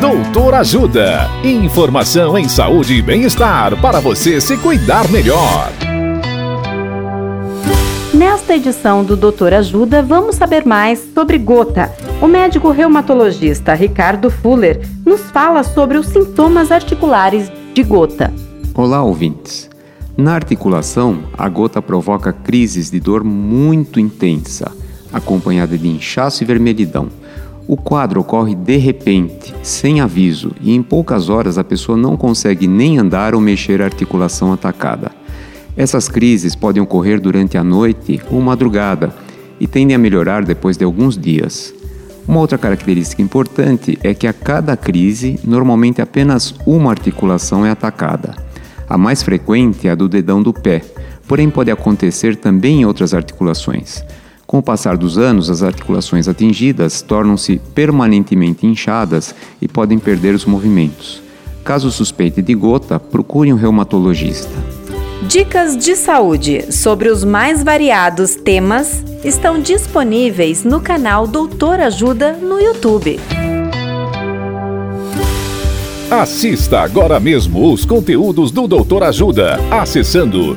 Doutor Ajuda. Informação em saúde e bem-estar para você se cuidar melhor. Nesta edição do Doutor Ajuda, vamos saber mais sobre gota. O médico reumatologista Ricardo Fuller nos fala sobre os sintomas articulares de gota. Olá, ouvintes. Na articulação, a gota provoca crises de dor muito intensa, acompanhada de inchaço e vermelhidão o quadro ocorre de repente, sem aviso, e em poucas horas a pessoa não consegue nem andar ou mexer a articulação atacada. Essas crises podem ocorrer durante a noite ou madrugada e tendem a melhorar depois de alguns dias. Uma outra característica importante é que a cada crise, normalmente apenas uma articulação é atacada. A mais frequente é a do dedão do pé, porém pode acontecer também em outras articulações. Com o passar dos anos, as articulações atingidas tornam-se permanentemente inchadas e podem perder os movimentos. Caso suspeite de gota, procure um reumatologista. Dicas de saúde sobre os mais variados temas estão disponíveis no canal Doutor Ajuda no YouTube. Assista agora mesmo os conteúdos do Doutor Ajuda acessando